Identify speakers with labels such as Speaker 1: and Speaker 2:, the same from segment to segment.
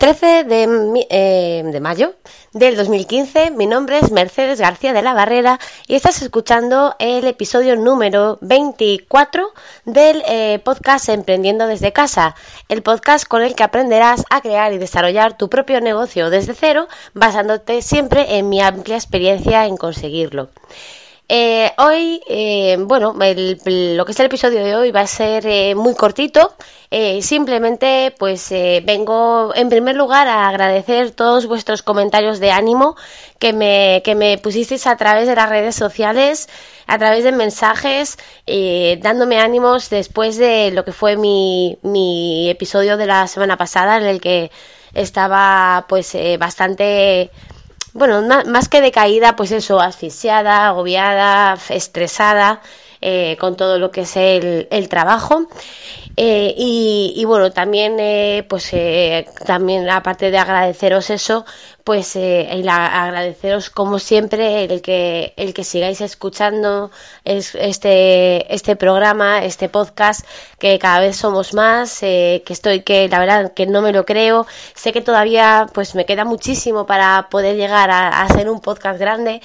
Speaker 1: 13 de, eh, de, mayo del 2015. Mi nombre es Mercedes García de la Barrera y estás escuchando el episodio número 24 del eh, podcast Emprendiendo desde casa, el podcast con el que aprenderás a crear y desarrollar tu propio negocio desde cero, basándote siempre en mi amplia experiencia en conseguirlo. Eh, hoy, eh, bueno, lo que es el episodio de hoy va a ser eh, muy cortito. Eh, simplemente, pues vengo en primer lugar a agradecer todos vuestros comentarios de ánimo que me, que me pusisteis a través de las redes sociales, a través de mensajes, dándome ánimos después de lo que fue mi, mi episodio de la semana pasada en el que estaba pues bastante bueno, más que decaída, pues eso, asfixiada, agobiada, estresada, eh, con todo lo que es el, el trabajo. Eh, y, bueno, también, eh, pues también aparte de agradeceros eso, pues el agradeceros como siempre el que el que sigáis escuchando este este programa, este podcast, que cada vez somos más, que estoy que la verdad que no me lo creo, sé que todavía pues me queda muchísimo para poder llegar a, a hacer un podcast grande,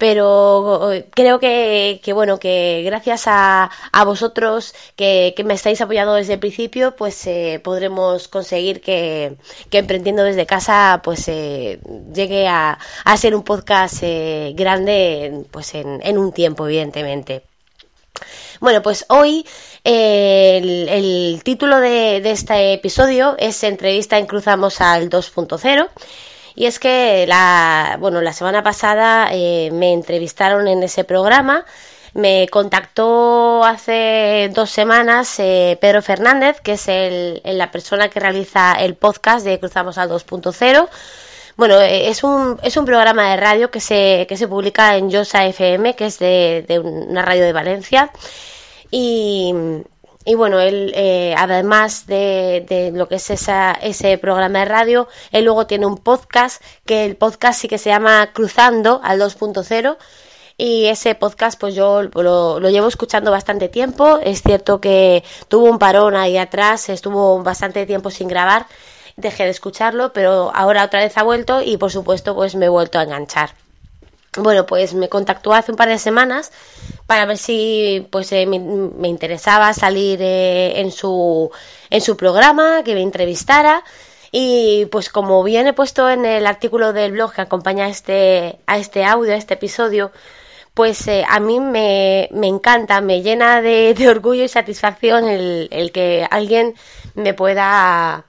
Speaker 1: pero eh, creo que, que bueno, que gracias a, a vosotros que, que, me estáis apoyando desde el principio, pues eh, podremos conseguir que, que, emprendiendo desde casa, pues eh, llegue a, a, ser un podcast eh, grande, pues en, un tiempo, evidentemente. Bueno, pues hoy eh, el, título de, este episodio es Entrevista en Cruzamos al 2.0 y es que la, bueno, la semana pasada me entrevistaron en ese programa. Me contactó hace dos semanas eh, Pedro Fernández, que es el, la persona que realiza el podcast de Cruzamos al 2.0. Bueno, eh, es un, es un programa de radio que se, que se publica en Yosa FM, que es de, de una radio de Valencia. Y, y bueno, él, eh, además de, de, lo que es esa, ese programa de radio, él luego tiene un podcast, que el podcast sí que se llama Cruzando al 2.0. Y ese podcast, pues yo lo, llevo escuchando bastante tiempo. Es cierto que tuvo un parón ahí atrás, estuvo bastante tiempo sin grabar. Dejé de escucharlo, pero ahora otra vez ha vuelto y por supuesto, pues me he vuelto a enganchar. Bueno, pues me contactó hace un par de semanas para ver si pues eh, me, me, interesaba salir eh, en su en su programa, que me entrevistara y pues como bien he puesto en el artículo del blog que acompaña a este a este audio, a este episodio, pues eh, a mí me, me, encanta, me llena de, orgullo y satisfacción el, el, que alguien me pueda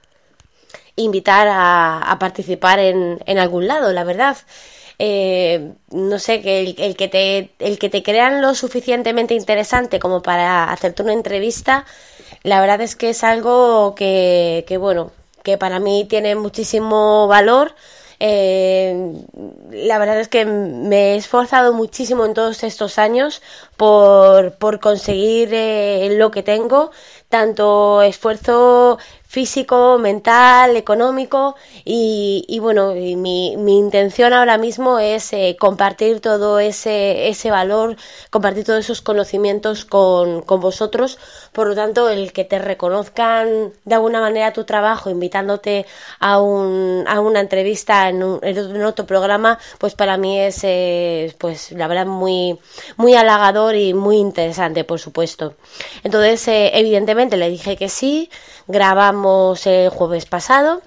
Speaker 1: invitar a, a participar en, en algún lado, la verdad eh, no sé, que el, el, que te, el que te crean lo suficientemente interesante como para hacerte una entrevista, la verdad es que es algo que, que bueno, que para mí tiene muchísimo valor. Eh, la verdad es que me he esforzado muchísimo en todos estos años por, por conseguir eh, lo que tengo, tanto esfuerzo físico, mental, económico y, y bueno, y mi, mi, intención ahora mismo es eh, compartir todo ese, ese valor, compartir todos esos conocimientos con, con, vosotros. Por lo tanto, el que te reconozcan de alguna manera tu trabajo, invitándote a, un, a una entrevista en, un, en otro programa, pues para mí es, eh, pues la verdad, muy, muy halagador y muy interesante, por supuesto. Entonces, eh, evidentemente le dije que sí, grabamos el jueves pasado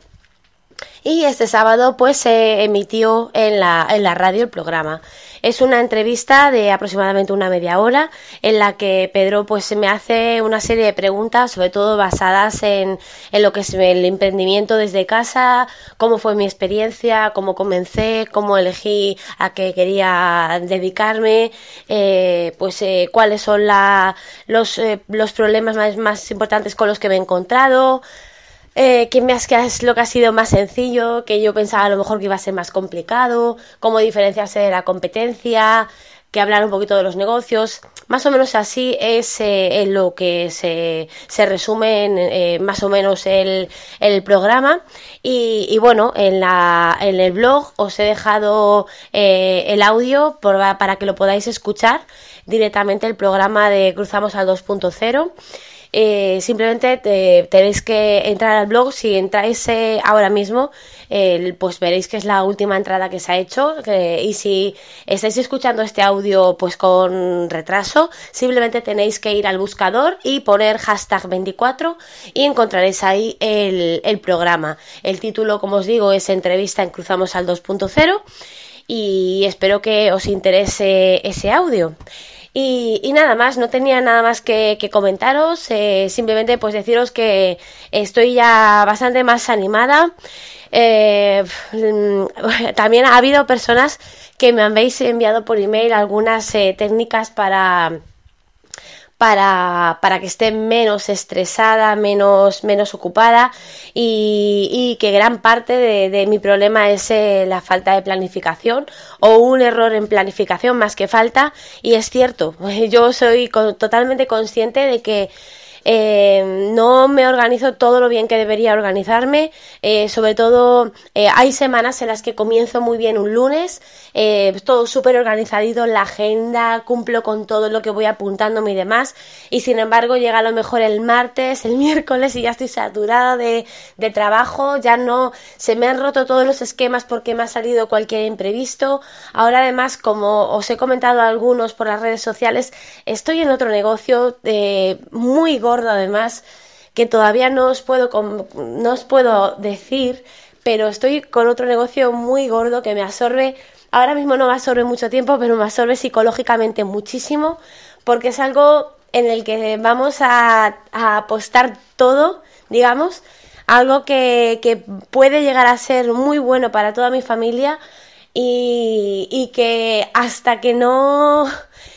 Speaker 1: y este sábado pues se emitió en la, en la radio el programa. Es una entrevista de aproximadamente una media hora en la que Pedro pues me hace una serie de preguntas, sobre todo basadas en, en lo que es el emprendimiento desde casa, cómo fue mi experiencia, cómo comencé, cómo elegí a qué quería dedicarme, eh, pues eh, cuáles son la, los, eh, los problemas más, más importantes con los que me he encontrado, eh, ¿Qué me has, que es lo que ha sido más sencillo? Que yo pensaba a lo mejor que iba a ser más complicado. ¿Cómo diferenciarse de la competencia? Que hablar un poquito de los negocios. Más o menos así es eh, lo que se, se resume en, eh, más o menos el, el programa. Y, y, bueno, en, la, en el blog os he dejado eh, el audio por, para que lo podáis escuchar directamente el programa de Cruzamos al 2.0. eh, simplemente tenéis que entrar al blog. Si entráis eh, ahora mismo, pues veréis que es la última entrada que se ha hecho. y si estáis escuchando este audio pues con retraso, simplemente tenéis que ir al buscador y poner hashtag 24 y encontraréis ahí el, el programa. El título, como os digo, es entrevista en Cruzamos al 2.0 y espero que os interese ese audio. Y, nada más, no tenía nada más que, comentaros, eh, simplemente pues deciros que estoy ya bastante más animada. Eh, también ha habido personas que me habéis enviado por email algunas eh, técnicas para para, para que esté menos estresada, menos, menos ocupada y, que gran parte de, mi problema es eh, la falta de planificación o un error en planificación más que falta. Y es cierto, yo soy totalmente consciente de que eh, no me organizo todo lo bien que debería organizarme, eh, sobre todo eh, hay semanas en las que comienzo muy bien un lunes, todo súper organizadito la agenda, cumplo con todo lo que voy apuntándome y demás, y sin embargo llega a lo mejor el martes, el miércoles y ya estoy saturada de, de trabajo, ya no, se me han roto todos los esquemas porque me ha salido cualquier imprevisto, ahora además como os he comentado algunos por las redes sociales, estoy en otro negocio muy gordo además que todavía no os puedo no os puedo decir, pero estoy con otro negocio muy gordo que me absorbe, ahora mismo no me absorbe mucho tiempo, pero me absorbe psicológicamente muchísimo, porque es algo en el que vamos a, apostar todo, digamos, algo que, que, puede llegar a ser muy bueno para toda mi familia y, y que hasta que no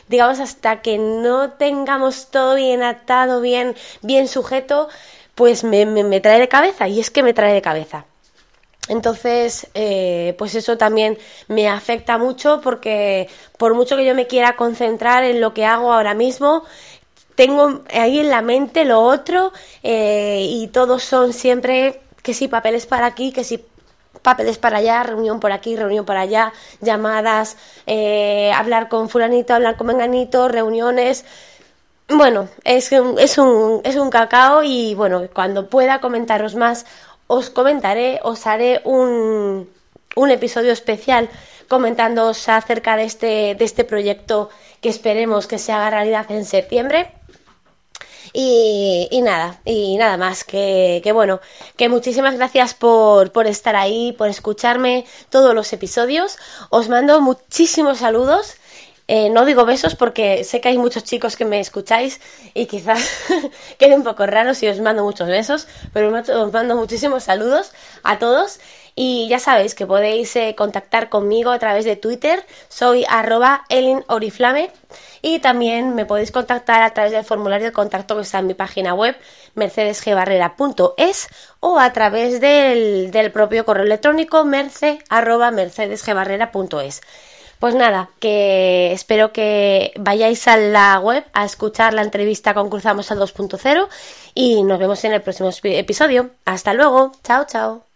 Speaker 1: digamos, hasta que no tengamos todo bien atado, bien, bien sujeto, pues me, me, trae de cabeza, y es que me trae de cabeza. Entonces, eh, pues eso también me afecta mucho porque por mucho que yo me quiera concentrar en lo que hago ahora mismo, tengo ahí en la mente lo otro eh, y todos son siempre que si papeles para aquí, que si papeles para allá, reunión por aquí, reunión por allá, llamadas, eh, hablar con fulanito, hablar con menganito, reuniones. Bueno, es un, es, un, es un cacao y bueno, cuando pueda comentaros más, os comentaré, os haré un, un episodio especial comentándoos acerca de este, de este proyecto que esperemos que se haga realidad en septiembre. Y, nada, y nada más, que, que, bueno, que muchísimas gracias por, por estar ahí, por escucharme todos los episodios. Os mando muchísimos saludos. Eh, no digo besos porque sé que hay muchos chicos que me escucháis y quizás quede un poco raro si os mando muchos besos, pero os mando muchísimos saludos a todos. Y ya sabéis que podéis eh, contactar conmigo a través de Twitter, soy arroba elinoriflame. Y también me podéis contactar a través del formulario de contacto que está en mi página web mercedesgbarrera.es o a través del, del propio correo electrónico merce. Pues nada, que espero que vayáis a la web a escuchar la entrevista con Cruzamos al 2.0 y nos vemos en el próximo episodio. Hasta luego, chao, chao.